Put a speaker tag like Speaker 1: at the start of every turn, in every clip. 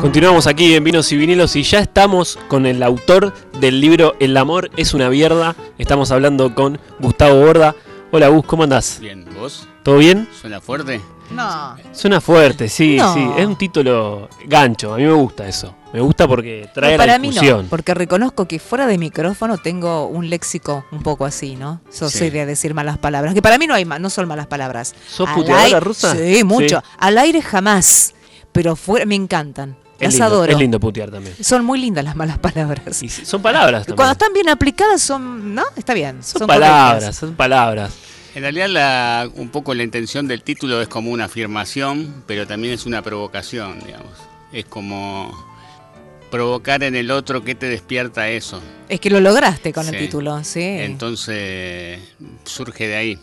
Speaker 1: Continuamos aquí en Vinos y Vinilos y ya estamos con el autor del libro El amor es una mierda. Estamos hablando con Gustavo Borda. Hola Gus, ¿cómo andás?
Speaker 2: Bien, ¿vos?
Speaker 1: ¿Todo bien?
Speaker 2: ¿Suena fuerte?
Speaker 3: No.
Speaker 1: Suena fuerte, sí,
Speaker 3: No.
Speaker 1: sí. Es un título gancho, a mí me gusta eso. Me gusta porque trae
Speaker 3: No,
Speaker 1: la
Speaker 3: mí
Speaker 1: discusión.
Speaker 3: no, porque reconozco que fuera de micrófono tengo un léxico un poco así, ¿no? Yo
Speaker 2: Sí.
Speaker 3: de decir malas palabras, que para mí no hay no son malas palabras.
Speaker 1: ¿Sos
Speaker 3: Al
Speaker 1: puteadora
Speaker 3: aire-
Speaker 1: rusa?
Speaker 3: Sí, mucho.
Speaker 1: Sí.
Speaker 3: Al aire jamás, pero fuera me encantan.
Speaker 1: Es
Speaker 3: Las
Speaker 1: lindo,
Speaker 3: adoro.
Speaker 1: es lindo putear también.
Speaker 3: Son muy lindas las malas palabras.
Speaker 1: Y son palabras también.
Speaker 3: Cuando están bien aplicadas son, ¿no? Está bien.
Speaker 1: Son,
Speaker 3: Son,
Speaker 1: palabras,
Speaker 3: correctas.
Speaker 1: son palabras.
Speaker 2: En realidad la, un poco la intención del título es como una afirmación, pero también es una provocación, digamos. Es como provocar en el otro que te despierta eso.
Speaker 3: Es que lo lograste con el título, sí.
Speaker 2: Entonces surge de ahí.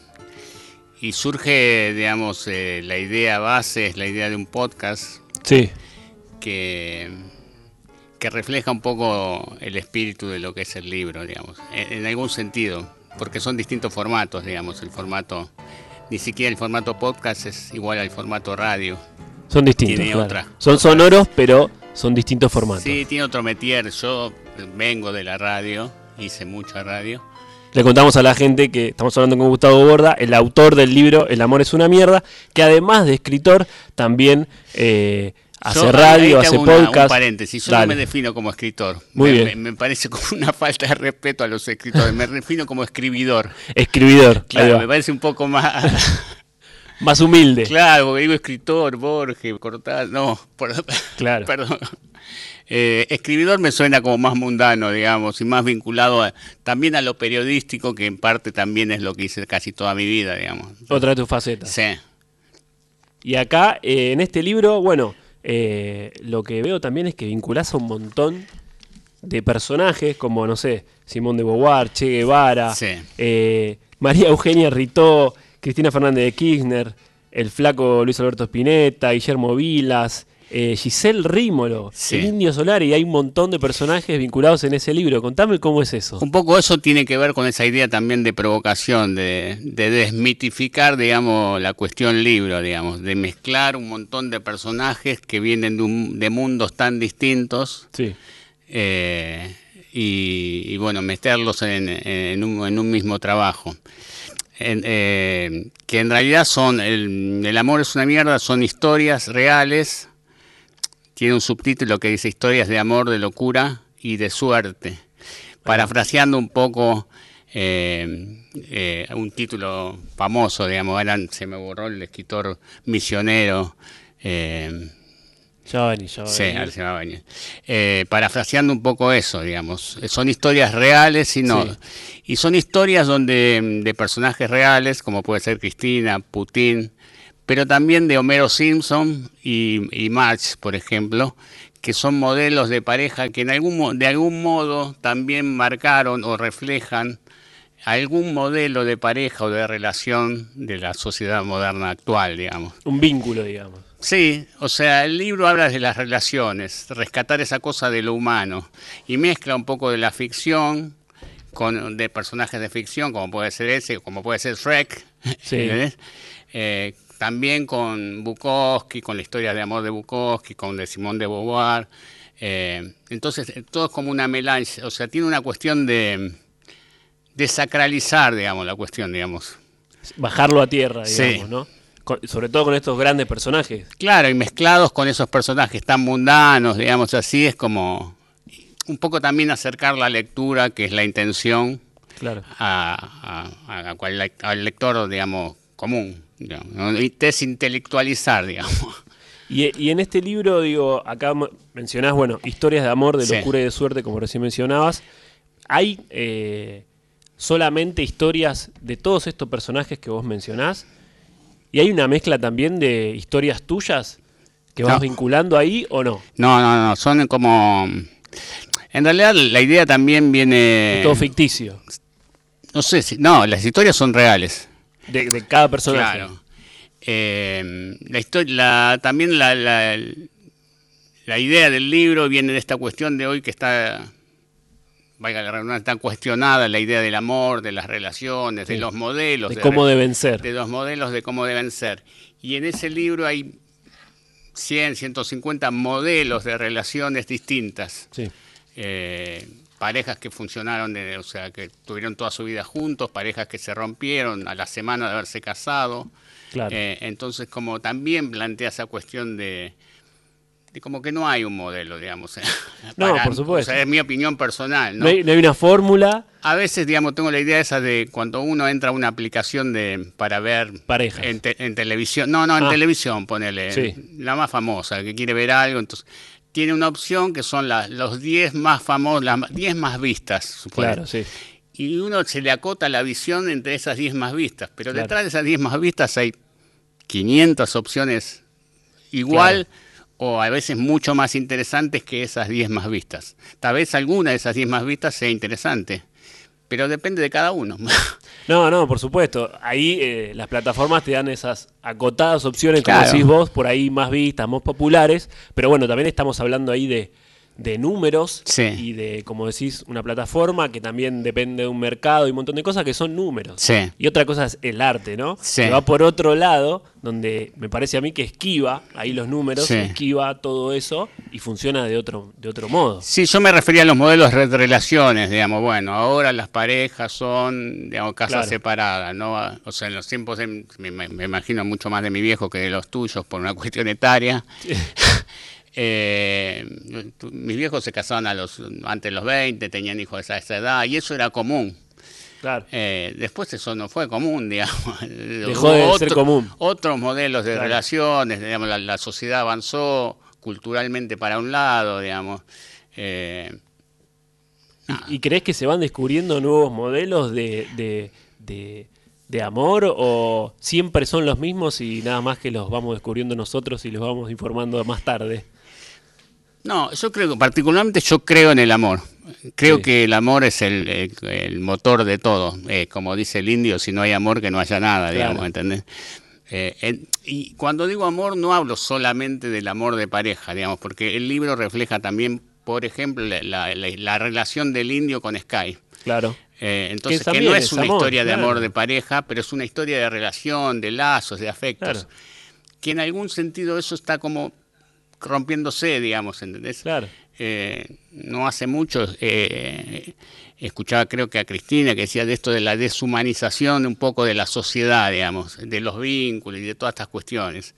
Speaker 2: Y surge, digamos, eh, la idea base, es la idea de un podcast
Speaker 1: Sí.
Speaker 2: Que, que refleja un poco el espíritu de lo que es el libro, digamos, en, en algún sentido, porque son distintos formatos, digamos, el formato, ni siquiera el formato podcast es igual al formato radio.
Speaker 1: Son distintos.
Speaker 2: Tiene
Speaker 1: claro.
Speaker 2: otra.
Speaker 1: Son sonoros, pero son distintos formatos.
Speaker 2: Sí, tiene otro metier, yo vengo de la radio, hice mucha radio.
Speaker 1: Le contamos a la gente que estamos hablando con Gustavo Borda, el autor del libro El amor es una mierda, que además de escritor también eh, hace
Speaker 2: Yo,
Speaker 1: radio, hace
Speaker 2: una-
Speaker 1: podcast.
Speaker 2: Un paréntesis, yo
Speaker 1: Dale.
Speaker 2: no me defino como escritor.
Speaker 1: Muy
Speaker 2: me,
Speaker 1: bien.
Speaker 2: Me, me parece como una falta de respeto a los escritores, me defino como escribidor.
Speaker 1: Escribidor,
Speaker 2: Claro, me parece un poco más...
Speaker 1: más humilde.
Speaker 2: Claro, porque digo escritor, Borges, Cortázar, no, por-
Speaker 1: Claro.
Speaker 2: perdón. Eh, escribidor me suena como más mundano, digamos, y más vinculado a- también a lo periodístico, que en parte también es lo que hice casi toda mi vida, digamos.
Speaker 1: Otra de tus facetas.
Speaker 2: Sí,
Speaker 1: Y acá, eh, en este libro, bueno, eh, lo que veo también es que vinculás a un montón de personajes, como, no sé, Simón de Beauvoir, Che Guevara,
Speaker 2: Sí.
Speaker 1: eh, María Eugenia Ritó, Cristina Fernández de Kirchner, el flaco Luis Alberto Spinetta, Guillermo Vilas, eh, Giselle Rímolo,
Speaker 2: Sí.
Speaker 1: el Indio Solar, y hay un montón de personajes vinculados en ese libro. Contame cómo es eso.
Speaker 2: un poco eso tiene que ver con esa idea también de provocación, de, de desmitificar, digamos, la cuestión libro, digamos, de mezclar un montón de personajes que vienen de, un- de mundos tan distintos
Speaker 1: Sí.
Speaker 2: eh, y, y, bueno, meterlos en, en un, en un mismo trabajo. En- eh, que en realidad son, el, el amor es una mierda, son historias reales, tiene un subtítulo que dice historias de amor, de locura y de suerte, parafraseando un poco eh, eh, un título famoso, digamos, ahora se me borró el escritor misionero. eh,
Speaker 1: a va a
Speaker 2: Sí,
Speaker 1: venir.
Speaker 2: Eh, parafraseando un poco eso, digamos. Son historias reales y no.
Speaker 1: Sí.
Speaker 2: Y son historias donde de personajes reales, como puede ser Cristina, Putin, pero también de Homero Simpson y, y March, por ejemplo, que son modelos de pareja que en algún, de algún modo también marcaron o reflejan algún modelo de pareja o de relación de la sociedad moderna actual, digamos.
Speaker 1: Un vínculo, digamos.
Speaker 2: Sí, o sea, el libro habla de las relaciones, rescatar esa cosa de lo humano y mezcla un poco de la ficción con de personajes de ficción, como puede ser ese, como puede ser Shrek,
Speaker 1: Sí.
Speaker 2: Eh, también con Bukowski, con la historia de amor de Bukowski, con de Simón de Beauvoir. eh, entonces, eh, todo es como una melange, o sea, tiene una cuestión de, de sacralizar, digamos, la cuestión, digamos.
Speaker 1: Bajarlo a tierra,
Speaker 2: Sí.
Speaker 1: digamos, ¿no? Con- sobre todo con estos grandes personajes.
Speaker 2: Claro, y mezclados con esos personajes tan mundanos, digamos así, es como un poco también acercar la lectura, que es la intención,
Speaker 1: Claro.
Speaker 2: a, a- a al lector, digamos, común. Desintelectualizar, digamos.
Speaker 1: Y, y en este libro, digo, acá mencionás, bueno, historias de amor, de
Speaker 2: Sí.
Speaker 1: locura y de suerte, como recién mencionabas. ¿Hay eh, solamente historias de todos estos personajes que vos mencionás? ¿Y hay una mezcla también de historias tuyas que vas
Speaker 2: No.
Speaker 1: vinculando ahí o no?
Speaker 2: No, no, no, son como... En realidad la idea también viene...
Speaker 1: Es todo ficticio,
Speaker 2: No sé si... No, las historias son reales.
Speaker 1: De, de cada personaje.
Speaker 2: Claro. Eh, la historia, la- también la, la, la idea del libro viene de esta cuestión de hoy que está, valga la redundancia, está cuestionada la idea del amor, de las relaciones,
Speaker 1: Sí.
Speaker 2: de los modelos.
Speaker 1: De
Speaker 2: de
Speaker 1: cómo deben ser.
Speaker 2: de los modelos de cómo deben ser. Y en ese libro hay 100, 150 modelos de relaciones distintas.
Speaker 1: Sí.
Speaker 2: Eh, parejas que funcionaron, de- o sea, que tuvieron toda su vida juntos, parejas que se rompieron a la semana de haberse casado.
Speaker 1: Claro.
Speaker 2: Eh, entonces, como también plantea esa cuestión de, de como que no hay un modelo, digamos.
Speaker 1: No, por supuesto.
Speaker 2: O sea, es mi opinión personal, ¿no?
Speaker 1: no, hay, no hay una fórmula.
Speaker 2: A veces, digamos, tengo la idea esa de cuando uno entra a una aplicación de para ver
Speaker 1: Parejas.
Speaker 2: en, te- en televisión, no, no, en
Speaker 1: Ah.
Speaker 2: televisión, ponele,
Speaker 1: Sí.
Speaker 2: la más famosa, que quiere ver algo, entonces tiene una opción que son la- los 10 más famosos, las 10 más vistas, suponete.
Speaker 1: Claro, sí.
Speaker 2: Y uno se le acota la visión entre esas 10 más vistas, pero
Speaker 1: Claro.
Speaker 2: detrás de esas 10 más vistas hay 500 opciones igual o a veces mucho más interesantes que esas 10 más vistas. Tal vez alguna de esas 10 más vistas sea interesante, pero depende de cada uno.
Speaker 1: No, no, por supuesto. Ahí eh, las plataformas te dan esas acotadas opciones, como
Speaker 2: Claro.
Speaker 1: decís vos, por ahí más vistas, más populares. Pero bueno, también estamos hablando ahí de, de números
Speaker 2: Sí.
Speaker 1: y de, como decís, una plataforma que también depende de un mercado y un montón de cosas que son números.
Speaker 2: Sí.
Speaker 1: Y otra cosa es el arte, ¿no?
Speaker 2: Sí.
Speaker 1: Que va por otro lado, donde me parece a mí que esquiva ahí los números, esquiva todo eso y funciona de otro, de otro modo.
Speaker 2: Sí, yo me refería a los modelos de relaciones, digamos, bueno, ahora las parejas son, digamos, casas
Speaker 1: Claro.
Speaker 2: separadas, ¿no? O sea, en los tiempos, de- me- me imagino mucho más de mi viejo que de los tuyos por una cuestión etaria. Eh, tu- mis viejos se casaban a los, antes de los 20, tenían hijos de esa, edad, y eso era común.
Speaker 1: Claro.
Speaker 2: Eh, después eso no fue común, digamos.
Speaker 1: Dejó de ser común.
Speaker 2: Otros modelos de
Speaker 1: Claro.
Speaker 2: relaciones, digamos, la, la sociedad avanzó culturalmente para un lado, digamos. Eh,
Speaker 1: ¿Y, y crees que se van descubriendo nuevos modelos de, de, de- de amor o siempre son los mismos y nada más que los vamos descubriendo nosotros y los vamos informando más tarde?
Speaker 2: No, yo creo particularmente yo creo en el amor. Creo
Speaker 1: Sí.
Speaker 2: que el amor es el, el- el motor de todo. Eh, como dice el indio, si no hay amor que no haya nada,
Speaker 1: Claro.
Speaker 2: digamos, ¿entendés? Eh, y cuando digo amor no hablo solamente del amor de pareja, digamos, porque el libro refleja también, por ejemplo, la, la- la- la relación del indio con Sky.
Speaker 1: Claro.
Speaker 2: Eh, entonces, que, no es una
Speaker 1: amor,
Speaker 2: historia de amor de pareja, pero es una historia de relación, de lazos, de afectos.
Speaker 1: Claro.
Speaker 2: Que en algún sentido eso está como rompiéndose, digamos, ¿entendés?
Speaker 1: Claro.
Speaker 2: Eh, no hace mucho eh, escuchaba creo que a Cristina que decía de esto de la deshumanización un poco de la sociedad, digamos, de los vínculos y de todas estas cuestiones.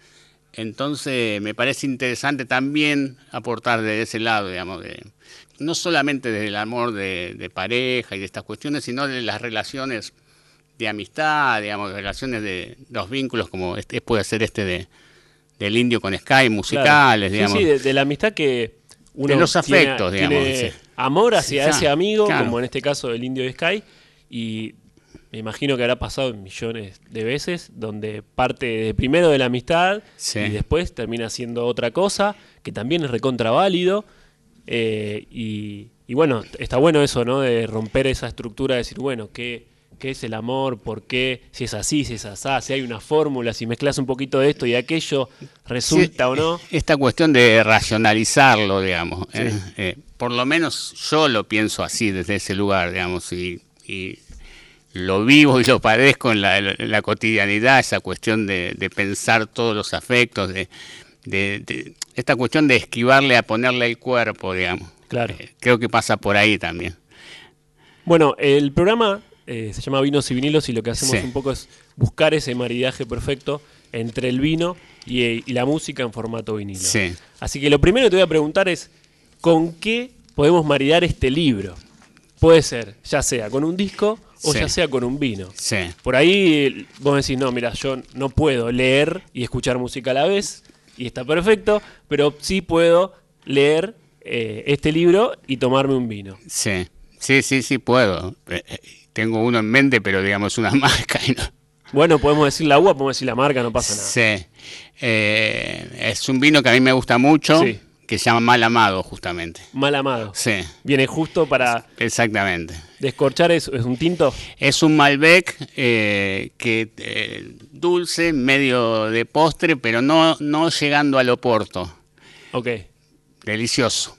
Speaker 2: Entonces me parece interesante también aportar de ese lado, digamos, de, no solamente del amor de, de pareja y de estas cuestiones, sino de las relaciones de amistad, digamos, relaciones de los vínculos como este puede ser este de del indio con Sky, musicales,
Speaker 1: Claro. Sí,
Speaker 2: digamos.
Speaker 1: Sí, de, de la amistad que uno
Speaker 2: De los
Speaker 1: tiene-
Speaker 2: afectos, digamos,
Speaker 1: tiene
Speaker 2: sí.
Speaker 1: amor hacia ese amigo,
Speaker 2: claro.
Speaker 1: como en este caso el indio de Sky, y me imagino que habrá pasado millones de veces, donde parte de primero de la amistad y después termina siendo otra cosa, que también es recontra válido. eh, y, y bueno, está bueno eso, ¿no? De romper esa estructura, de decir, bueno, ¿qué, qué es el amor? ¿Por qué? Si es así, si es asá, si hay una fórmula, si mezclas un poquito de esto y aquello, resulta
Speaker 2: Sí,
Speaker 1: o no.
Speaker 2: Esta cuestión de racionalizarlo, digamos. ¿eh? Eh, por lo menos yo lo pienso así desde ese lugar, digamos, y, y lo vivo y lo padezco en la, en la cotidianidad, esa cuestión de, de pensar todos los afectos, de, de- de- esta cuestión de esquivarle a ponerle el cuerpo, digamos.
Speaker 1: Claro.
Speaker 2: Eh, creo que pasa por ahí también.
Speaker 1: Bueno, el programa eh, se llama Vinos y Vinilos y lo que hacemos
Speaker 2: Sí.
Speaker 1: un poco es buscar ese maridaje perfecto entre el vino y, eh, y la música en formato vinilo.
Speaker 2: Sí.
Speaker 1: Así que lo primero que te voy a preguntar es, ¿con qué podemos maridar este libro? Puede ser, ya sea con un disco o
Speaker 2: Sí.
Speaker 1: ya sea con un vino.
Speaker 2: Sí.
Speaker 1: Por ahí vos decís, no, mira, yo no puedo leer y escuchar música a la vez, y está perfecto, pero sí puedo leer eh, este libro y tomarme un vino.
Speaker 2: Sí, sí, sí, sí puedo. Tengo uno en mente, pero digamos una marca y no.
Speaker 1: Bueno, podemos decir la uva, podemos decir la marca, no pasa nada.
Speaker 2: Sí. Eh, es un vino que a mí me gusta mucho,
Speaker 1: Sí.
Speaker 2: que se llama Mal Amado, justamente.
Speaker 1: Mal amado.
Speaker 2: Sí,
Speaker 1: Viene justo para
Speaker 2: exactamente.
Speaker 1: descorchar, es, es un tinto.
Speaker 2: Es un Malbec eh, que eh, dulce, medio de postre, pero no, no llegando al oporto.
Speaker 1: Ok.
Speaker 2: Delicioso.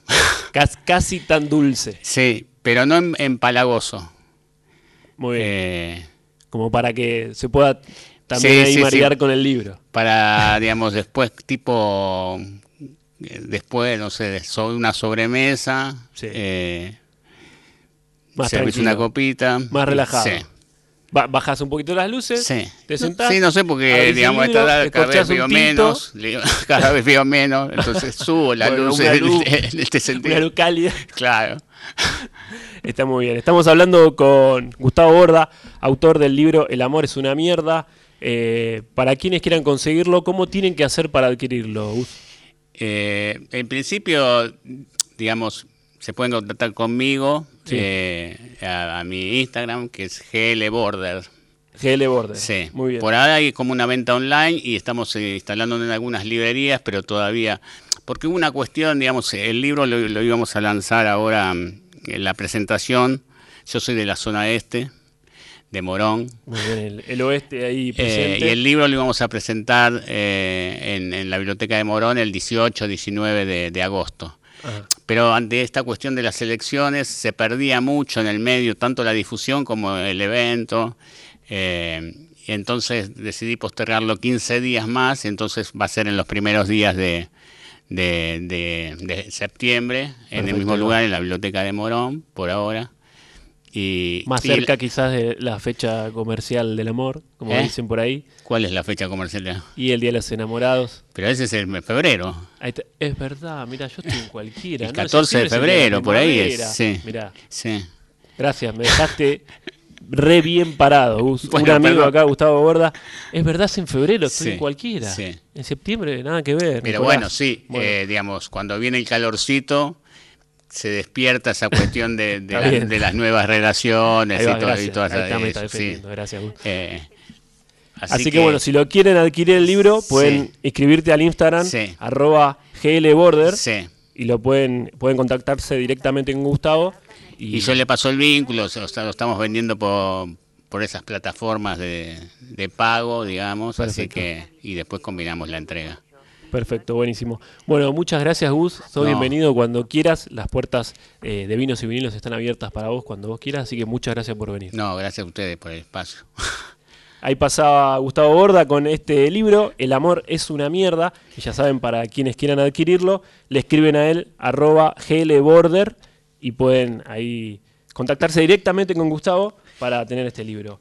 Speaker 1: Cas- casi tan dulce.
Speaker 2: Sí, pero no em- empalagoso.
Speaker 1: Muy bien.
Speaker 2: Eh,
Speaker 1: Como para que se pueda también
Speaker 2: Sí,
Speaker 1: ahí
Speaker 2: sí,
Speaker 1: con el libro.
Speaker 2: para, digamos, después, tipo, después, no sé, de so- una sobremesa,
Speaker 1: Sí.
Speaker 2: eh,
Speaker 1: Más
Speaker 2: una copita.
Speaker 1: Más relajado.
Speaker 2: Sí,
Speaker 1: Ba- Bajás un poquito las luces,
Speaker 2: sí.
Speaker 1: te sentás.
Speaker 2: Sí, no sé, porque, digamos, a esta edad cada vez veo menos, cada vez veo menos, entonces subo la
Speaker 1: Bueno,
Speaker 2: luz
Speaker 1: una
Speaker 2: en,
Speaker 1: luz,
Speaker 2: este
Speaker 1: Una
Speaker 2: sentido.
Speaker 1: luz cálida.
Speaker 2: Claro.
Speaker 1: Está muy bien. Estamos hablando con Gustavo Borda, autor del libro El amor es una mierda. Eh, para quienes quieran conseguirlo, ¿cómo tienen que hacer para adquirirlo?
Speaker 2: Eh, en principio, digamos, se pueden contactar conmigo
Speaker 1: Sí.
Speaker 2: eh, a, a mi Instagram, que es glborder.
Speaker 1: GL Border.
Speaker 2: Sí,
Speaker 1: Muy bien.
Speaker 2: por ahora hay como una venta online y estamos instalando en algunas librerías, pero todavía, porque hubo una cuestión, digamos, el libro lo, lo íbamos a lanzar ahora mm, la presentación. Yo soy de la zona este, de Morón,
Speaker 1: Muy bien. El, el oeste ahí
Speaker 2: eh,
Speaker 1: presente.
Speaker 2: y el libro lo íbamos a presentar eh, en, en la biblioteca de Morón el 18-19 de, de agosto.
Speaker 1: Ajá.
Speaker 2: Pero ante esta cuestión de las elecciones se perdía mucho en el medio, tanto la difusión como el evento. eh, y entonces decidí postergarlo 15 días más, y entonces va a ser en los primeros días de, de, de- de septiembre, en el mismo lugar, en la biblioteca de Morón, por ahora. Y,
Speaker 1: Más
Speaker 2: y
Speaker 1: cerca quizás de la fecha comercial del amor, como
Speaker 2: ¿Eh?
Speaker 1: dicen por ahí.
Speaker 2: ¿Cuál es la fecha comercial?
Speaker 1: Y el Día de los Enamorados.
Speaker 2: Pero ese es el mes- febrero.
Speaker 1: Ahí está. Es verdad, mira, yo estoy en cualquiera.
Speaker 2: El
Speaker 1: ¿no? En
Speaker 2: 14 de febrero, por ahí es, sí.
Speaker 1: Mirá,
Speaker 2: Sí.
Speaker 1: gracias, me dejaste re bien parado, Gus.
Speaker 2: Bueno,
Speaker 1: Un amigo
Speaker 2: perdón.
Speaker 1: acá, Gustavo Borda. Es verdad, es en febrero, estoy
Speaker 2: Sí,
Speaker 1: en cualquiera.
Speaker 2: sí.
Speaker 1: En septiembre, nada que ver.
Speaker 2: Pero
Speaker 1: Nicolás.
Speaker 2: bueno, sí,
Speaker 1: Bueno,
Speaker 2: eh, digamos, cuando viene el calorcito, se despierta esa cuestión de, de,
Speaker 1: Está
Speaker 2: la-
Speaker 1: bien.
Speaker 2: de las nuevas relaciones
Speaker 1: va,
Speaker 2: y, todo- y
Speaker 1: gracias.
Speaker 2: todas esas-
Speaker 1: está
Speaker 2: eh, sí.
Speaker 1: gracias, Gus.
Speaker 2: Eh,
Speaker 1: Así, que, bueno, si lo quieren adquirir el libro, pueden
Speaker 2: Sí.
Speaker 1: inscribirte al Instagram,
Speaker 2: Sí.
Speaker 1: arroba glborder,
Speaker 2: sí.
Speaker 1: y lo pueden, pueden contactarse directamente con Gustavo. Y,
Speaker 2: Y yo le paso el vínculo, o sea, lo estamos vendiendo por, por esas plataformas de, de pago, digamos, así que, y después combinamos la entrega.
Speaker 1: Perfecto, buenísimo. Bueno, muchas gracias, Gus. Sos
Speaker 2: No.
Speaker 1: bienvenido cuando quieras. Las puertas eh, de vinos y vinilos están abiertas para vos cuando vos quieras, así que muchas gracias por venir.
Speaker 2: No, gracias a ustedes por el espacio.
Speaker 1: Ahí pasaba Gustavo Borda con este libro, El amor es una mierda. Y ya saben, para quienes quieran adquirirlo, le escriben a él arroba glborder y pueden ahí contactarse directamente con Gustavo para tener este libro.